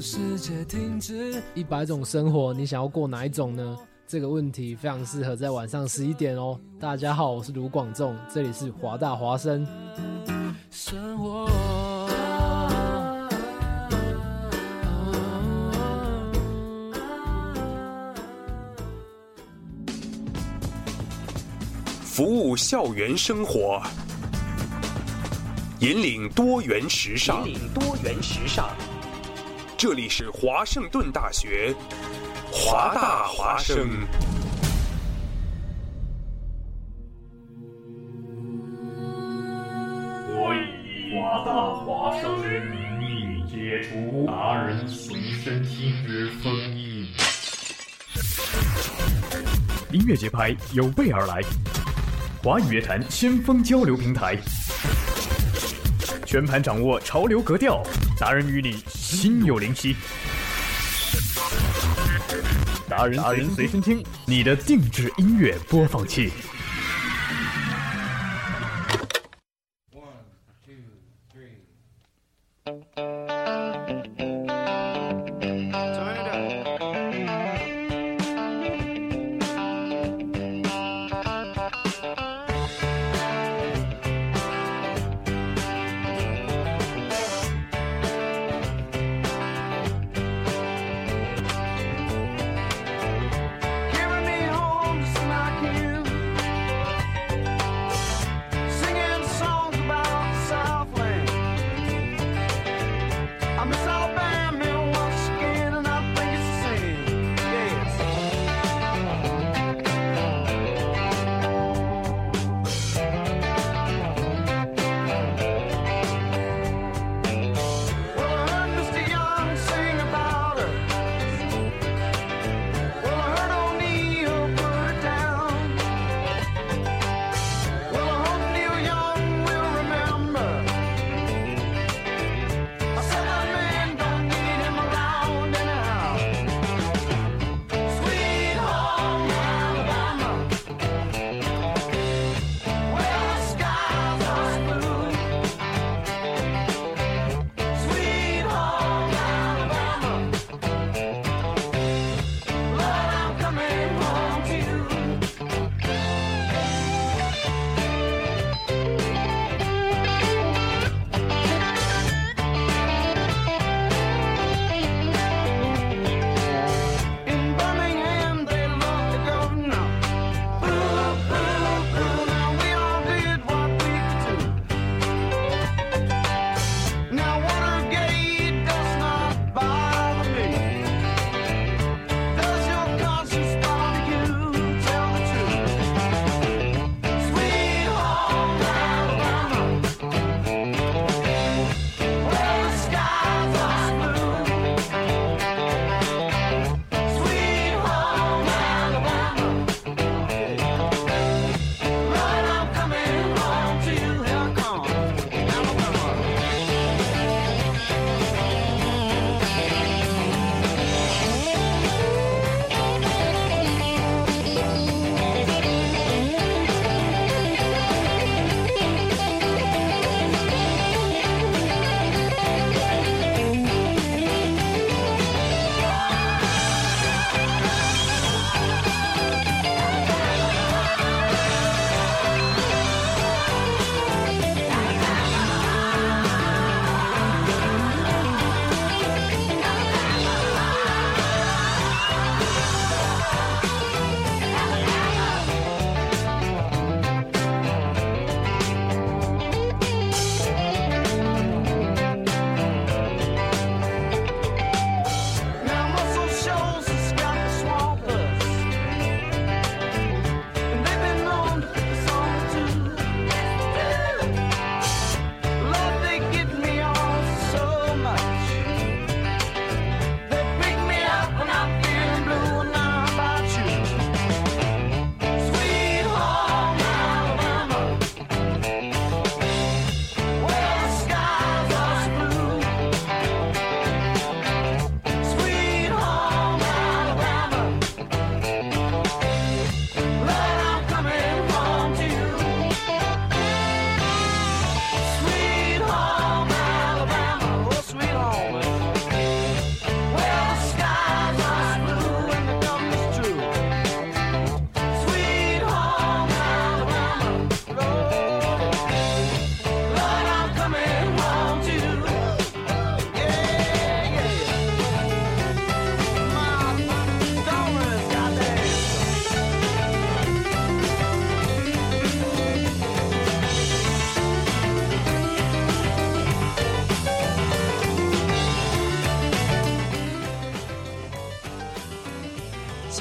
世界停止。一百种生活，你想要过哪一种呢？这个问题非常适合在晚上十一点哦。大家好，我是卢广仲，这里是华大华生。生活。服务校园生活，引领多元时尚。引领多元时尚。这里是华盛顿大学，华大华生。我以华大华生之名义解除达人随身听之封印。音乐节拍有备而来，华语乐坛先锋交流平台，全盘掌握潮流格调，达人与你心有灵犀。达人达人随身听，你的定制音乐播放器。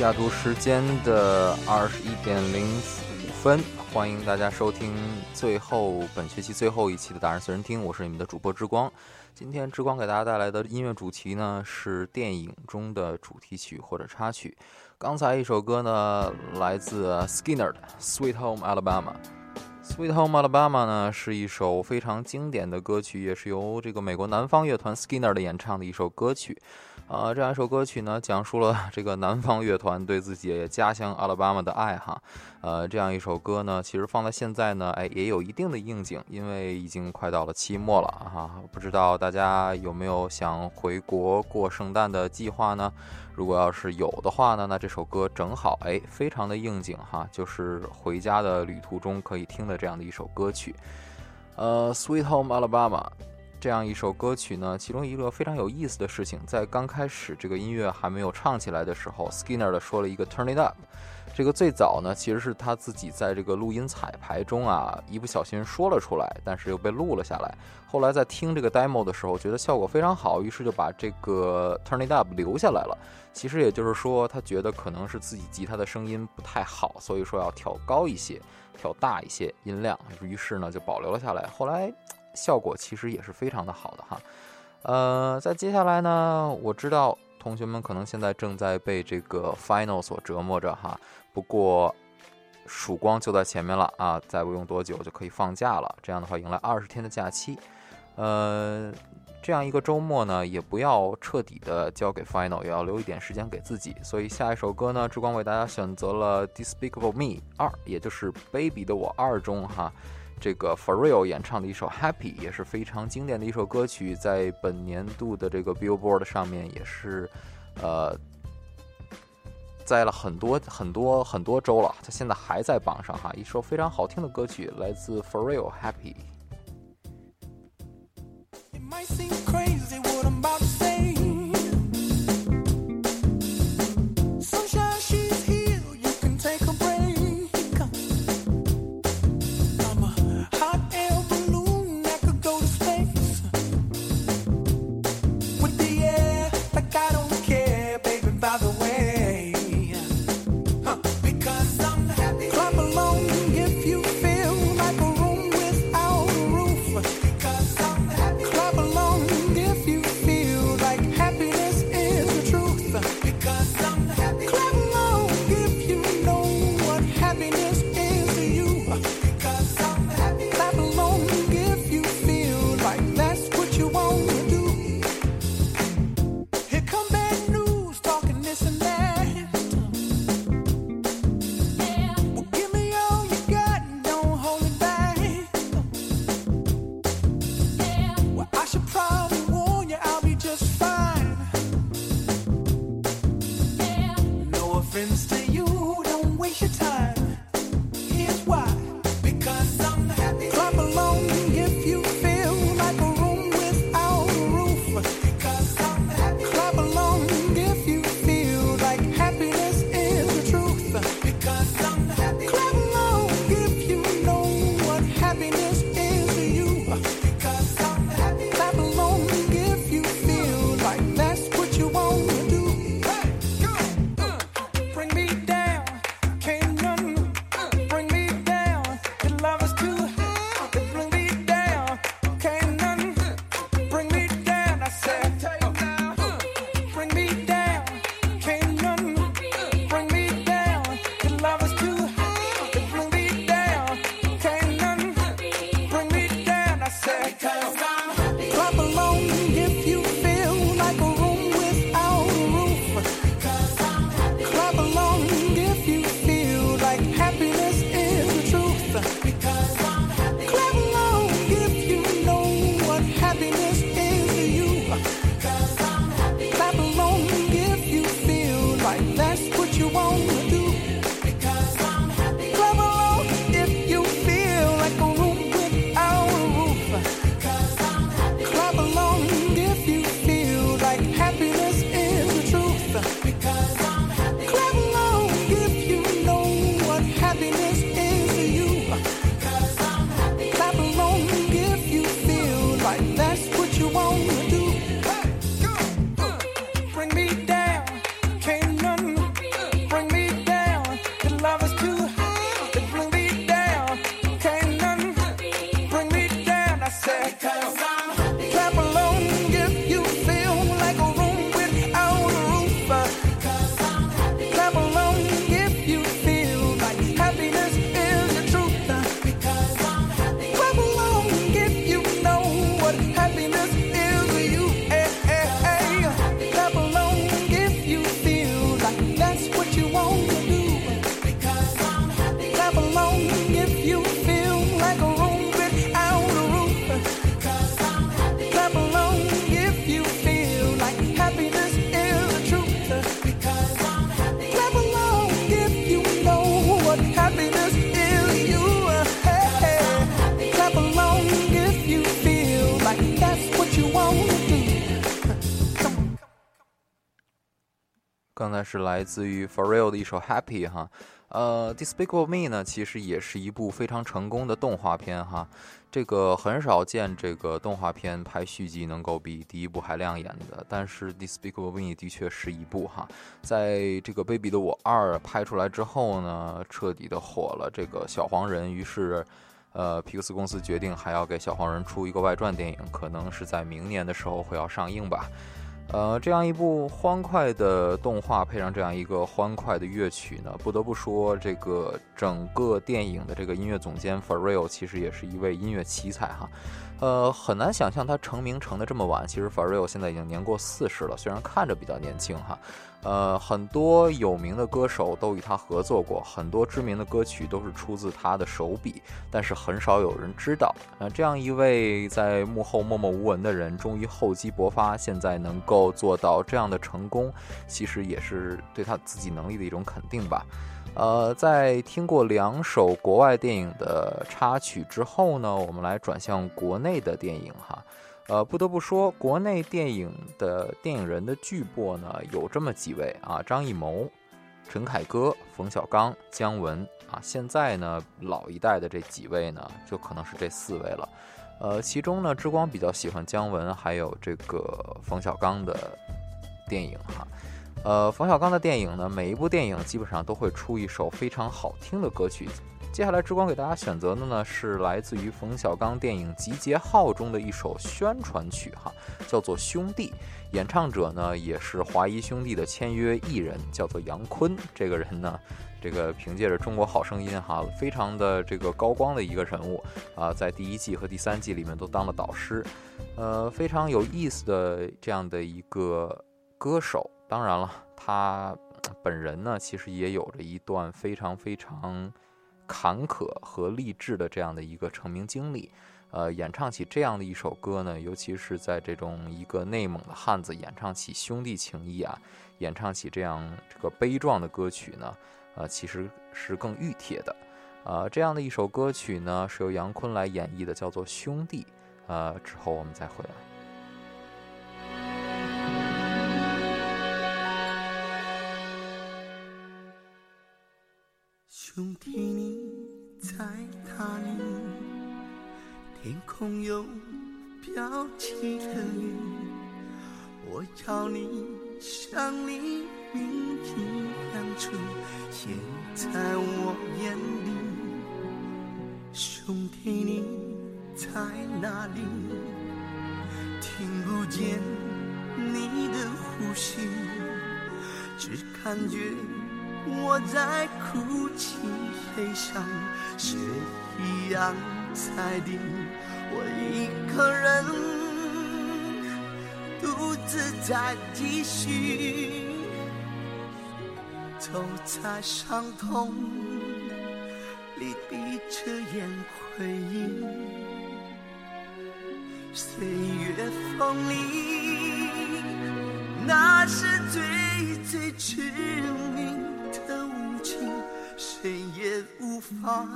西雅图时间的二十一点零五分，欢迎大家收听最后本学期最后一期的达人随身听，我是你们的主播之光。今天之光给大家带来的音乐主题呢是电影中的主题曲或者插曲。刚才一首歌呢来自 Skinner 的《Sweet Home Alabama》。《Sweet Home Alabama》呢是一首非常经典的歌曲，也是由这个美国南方乐团 Skinner 的演唱的一首歌曲。呃，这样一首歌曲呢，讲述了 这个南方乐团对自己家乡阿拉巴马的爱哈。呃，这样一首歌呢，其实放在现在呢，哎，也有一定的应景，因为已经快到了期末了哈。不知道大家有没有想回国过圣诞的计划呢？如果要是有的话呢，那这首歌正好哎，非常的应景哈，就是回家的旅途中可以听的这样的一首歌曲。呃，《Sweet Home Alabama》。这样一首歌曲呢，其中一个非常有意思的事情，在刚开始这个音乐还没有唱起来的时候，Skinner 的说了一个 Turn it up。这个最早呢，其实是他自己在这个录音彩排中啊，一不小心说了出来，但是又被录了下来。后来在听这个 demo 的时候，觉得效果非常好，于是就把这个 Turn it up 留下来了。其实也就是说，他觉得可能是自己吉他的声音不太好，所以说要调高一些，调大一些音量，于是呢就保留了下来。后来。效果其实也是非常的好的哈，呃，在接下来呢，我知道同学们可能现在正在被这个 final 所折磨着哈，不过曙光就在前面了啊，再不用多久就可以放假了，这样的话迎来二十天的假期，呃，这样一个周末呢，也不要彻底的交给 final，也要留一点时间给自己，所以下一首歌呢，志光为大家选择了 Despicable Me 二，也就是 Baby 的我二中哈。这个 For Real 演唱的一首 Happy 也是非常经典的一首歌曲，在本年度的这个 Billboard 上面也是，呃，在了很多很多很多周了，它现在还在榜上哈。一首非常好听的歌曲，来自 For Real Happy。刚才是来自于 For Real 的一首 Happy 哈，呃，Despicable Me 呢，其实也是一部非常成功的动画片哈。这个很少见，这个动画片拍续集能够比第一部还亮眼的。但是 Despicable Me 的确是一部哈，在这个 Baby 的我二拍出来之后呢，彻底的火了这个小黄人，于是，呃，皮克斯公司决定还要给小黄人出一个外传电影，可能是在明年的时候会要上映吧。呃，这样一部欢快的动画配上这样一个欢快的乐曲呢，不得不说，这个整个电影的这个音乐总监 f a r r e l l 其实也是一位音乐奇才哈。呃，很难想象他成名成的这么晚。其实 f a r r e l l 现在已经年过四十了，虽然看着比较年轻哈。呃，很多有名的歌手都与他合作过，很多知名的歌曲都是出自他的手笔，但是很少有人知道。呃，这样一位在幕后默默无闻的人，终于厚积薄发，现在能够做到这样的成功，其实也是对他自己能力的一种肯定吧。呃，在听过两首国外电影的插曲之后呢，我们来转向国内的电影哈。呃，不得不说，国内电影的电影人的巨擘呢，有这么几位啊：张艺谋、陈凯歌、冯小刚、姜文啊。现在呢，老一代的这几位呢，就可能是这四位了。呃，其中呢，之光比较喜欢姜文，还有这个冯小刚的电影哈。呃，冯小刚的电影呢，每一部电影基本上都会出一首非常好听的歌曲。接下来，之光给大家选择的呢是来自于冯小刚电影《集结号》中的一首宣传曲，哈，叫做《兄弟》。演唱者呢也是华谊兄弟的签约艺人，叫做杨坤。这个人呢，这个凭借着《中国好声音》哈，非常的这个高光的一个人物啊，在第一季和第三季里面都当了导师，呃，非常有意思的这样的一个歌手。当然了，他本人呢，其实也有着一段非常非常。坎坷和励志的这样的一个成名经历，呃，演唱起这样的一首歌呢，尤其是在这种一个内蒙的汉子演唱起兄弟情谊啊，演唱起这样这个悲壮的歌曲呢，呃，其实是更熨帖的，呃，这样的一首歌曲呢，是由杨坤来演绎的，叫做《兄弟》，呃，之后我们再回来。兄弟，你在哪里？天空又飘起了雨，我要你像黎明一样出现在我眼里。兄弟，你在哪里？听不见你的呼吸，只感觉。我在哭泣，悲伤雪一样在滴，我一个人独自在继续，走在伤痛里闭着眼回忆，岁月锋利，那是最最致命。的无情谁也无法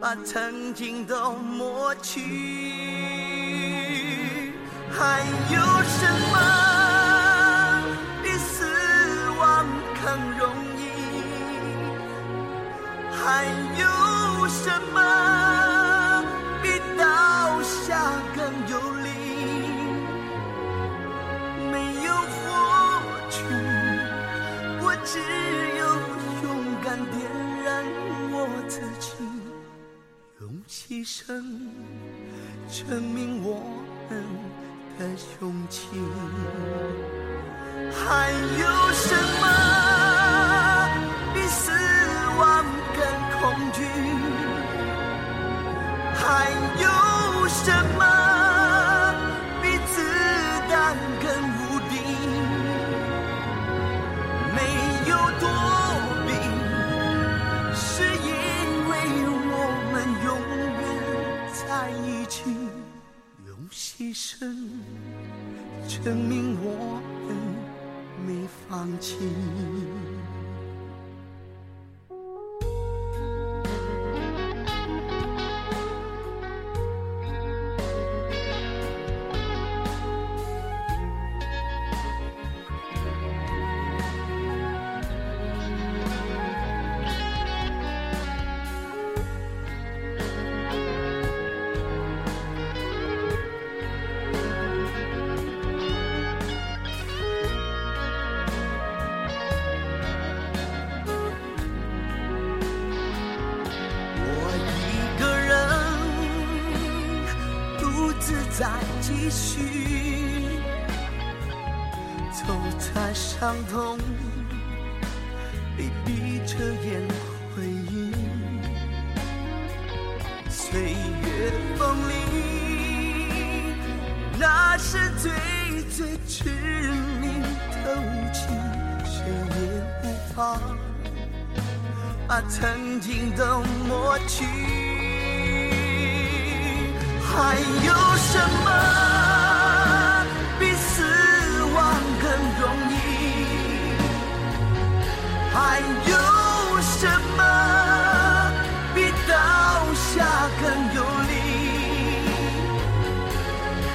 把曾经都抹去，还有什么比死亡更容易？还有什么用牺牲证明我们的勇气。还有什么比死亡更恐惧？还有什么证明我们没放弃。继续走在伤痛里，闭着眼回忆岁月风里，那是最最致命的武器，谁也无法把曾经的抹去。还有什么还有什么比倒下更有力？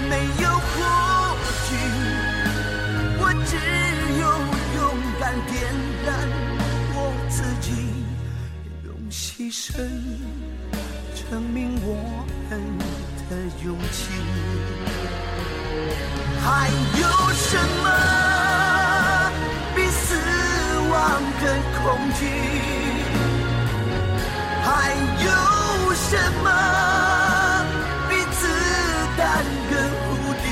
没有过去，我只有勇敢点燃我自己，用牺牲证明我们的勇气。还有什么恐惧？还有什么比子弹更无敌？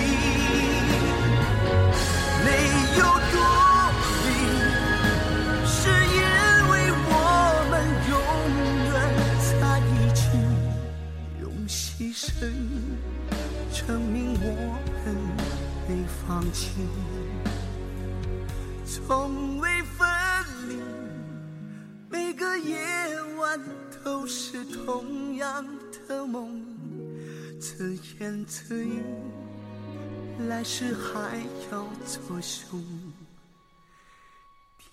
没有躲避，是因为我们永远在一起，用牺牲证明我们没放弃，从都是同样的梦，自言自语，来世还要做兄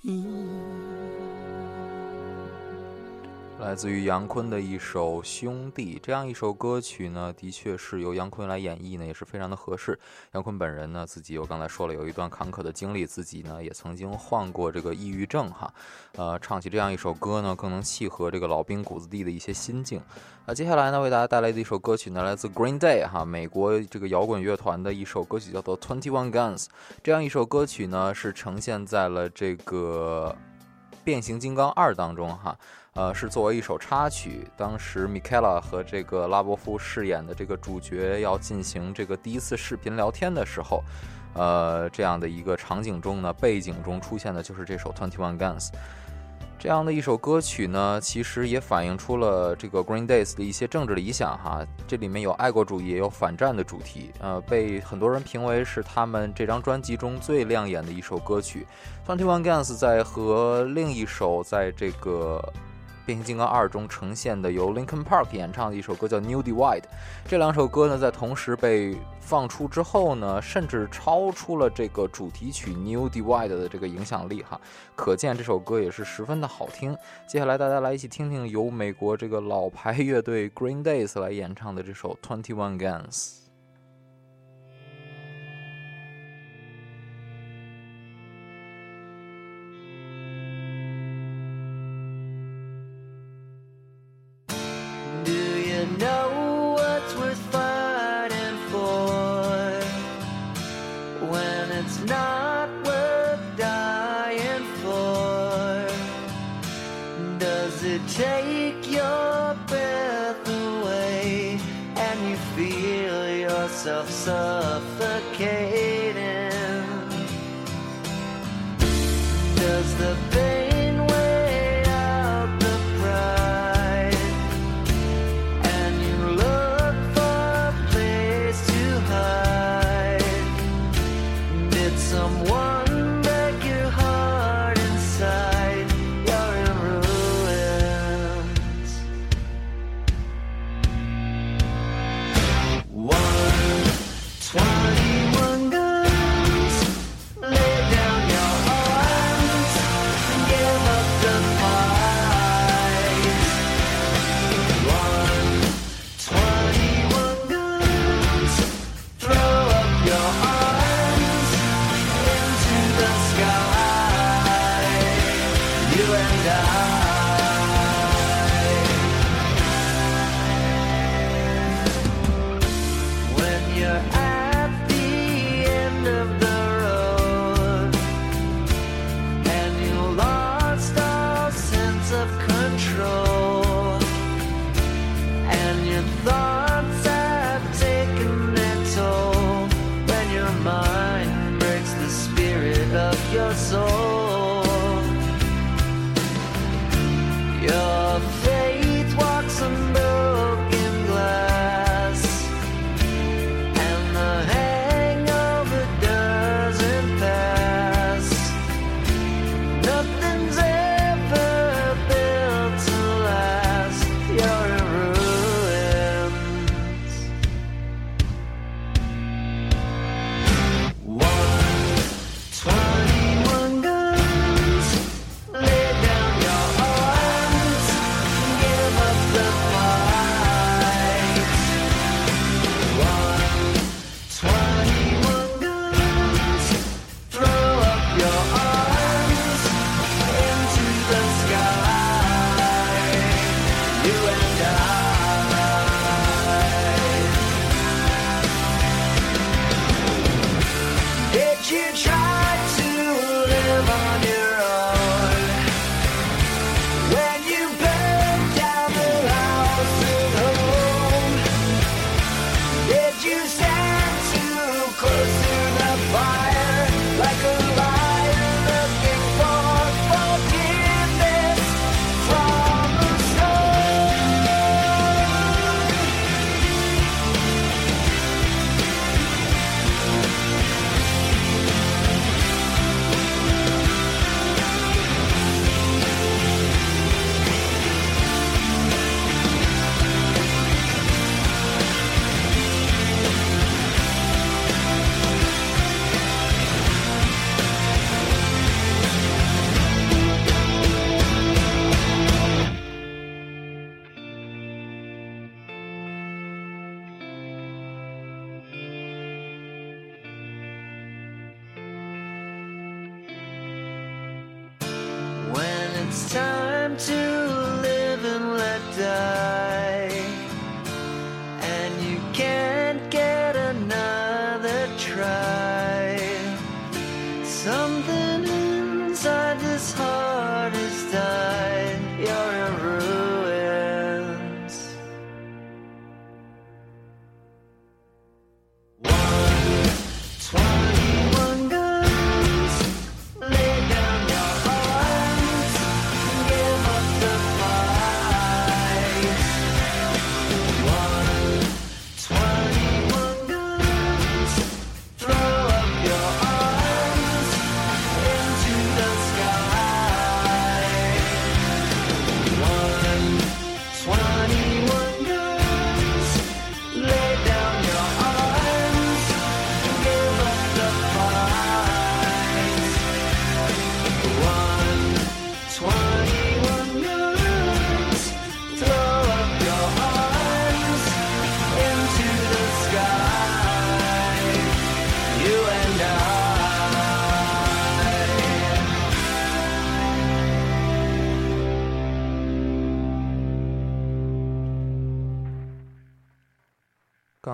弟。来自于杨坤的一首《兄弟》，这样一首歌曲呢，的确是由杨坤来演绎呢，也是非常的合适。杨坤本人呢，自己我刚才说了，有一段坎坷的经历，自己呢也曾经患过这个抑郁症哈，呃，唱起这样一首歌呢，更能契合这个老兵骨子地的一些心境。啊，接下来呢，为大家带来的一首歌曲呢，来自 Green Day 哈，美国这个摇滚乐团的一首歌曲，叫做《Twenty One Guns》。这样一首歌曲呢，是呈现在了这个《变形金刚二》当中哈。呃，是作为一首插曲。当时米凯拉和这个拉伯夫饰演的这个主角要进行这个第一次视频聊天的时候，呃，这样的一个场景中呢，背景中出现的就是这首《Twenty One Guns》。这样的一首歌曲呢，其实也反映出了这个 Green Days 的一些政治理想哈。这里面有爱国主义，也有反战的主题，呃，被很多人评为是他们这张专辑中最亮眼的一首歌曲。Twenty One Guns 在和另一首在这个变形金刚二中呈现的由 Linkin Park 演唱的一首歌叫 New Divide，这两首歌呢在同时被放出之后呢，甚至超出了这个主题曲 New Divide 的这个影响力哈，可见这首歌也是十分的好听。接下来大家来一起听听由美国这个老牌乐队 Green Days 来演唱的这首 Twenty One Guns。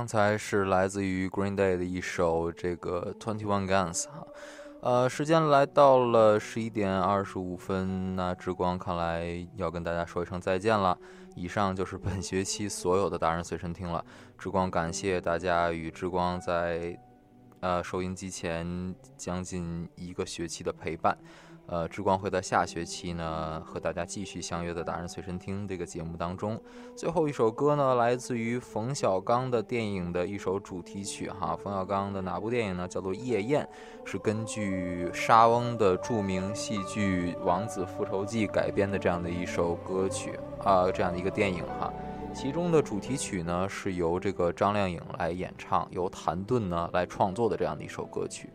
才是来自于 Green Day 的一首这个 Twenty One Guns 哈，呃，时间来到了十一点二十五分，那之光看来要跟大家说一声再见了。以上就是本学期所有的达人随身听了，之光感谢大家与之光在呃收音机前将近一个学期的陪伴。呃，之光会在下学期呢和大家继续相约在《达人随身听》这个节目当中。最后一首歌呢，来自于冯小刚的电影的一首主题曲哈。冯小刚的哪部电影呢？叫做《夜宴》，是根据莎翁的著名戏剧《王子复仇记》改编的这样的一首歌曲啊、这样的一个电影哈。其中的主题曲呢是由这个张靓颖来演唱，由谭盾呢来创作的这样的一首歌曲。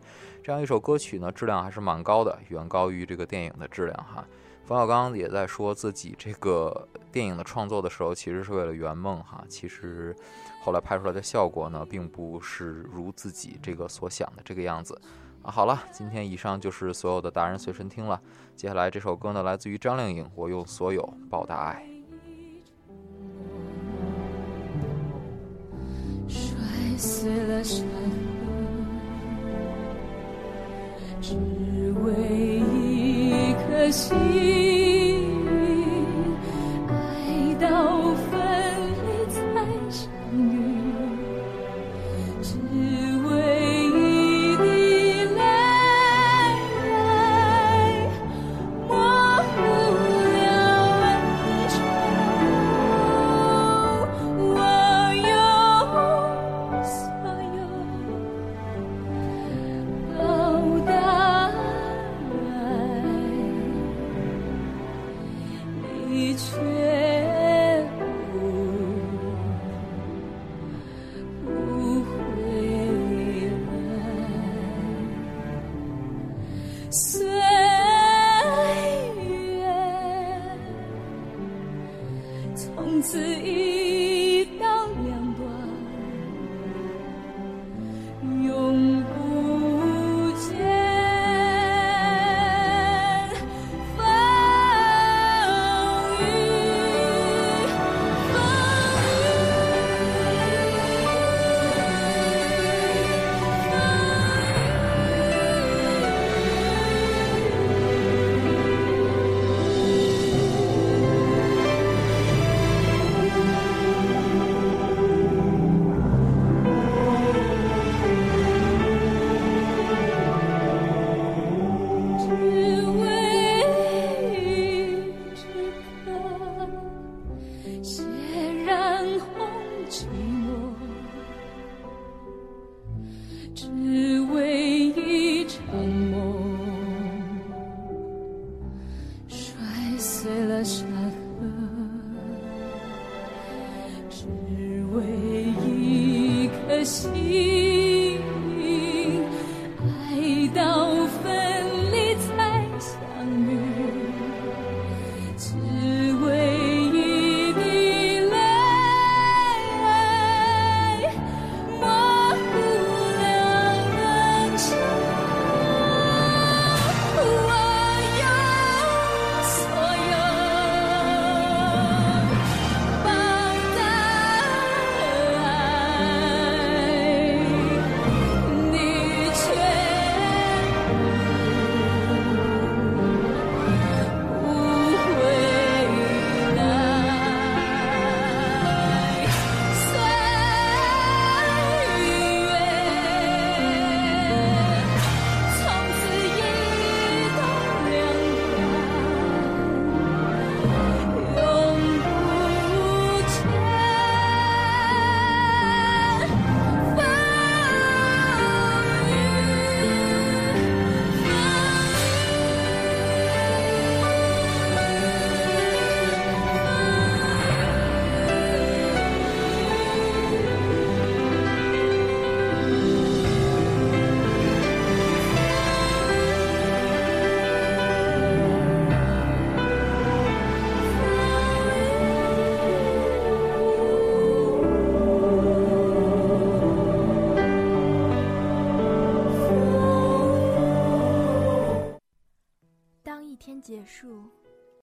这样一首歌曲呢，质量还是蛮高的，远高于这个电影的质量哈。冯小刚也在说自己这个电影的创作的时候，其实是为了圆梦哈。其实后来拍出来的效果呢，并不是如自己这个所想的这个样子啊。好了，今天以上就是所有的达人随身听了。接下来这首歌呢，来自于张靓颖，《我用所有报答爱》。摔碎了山只为一颗心，树，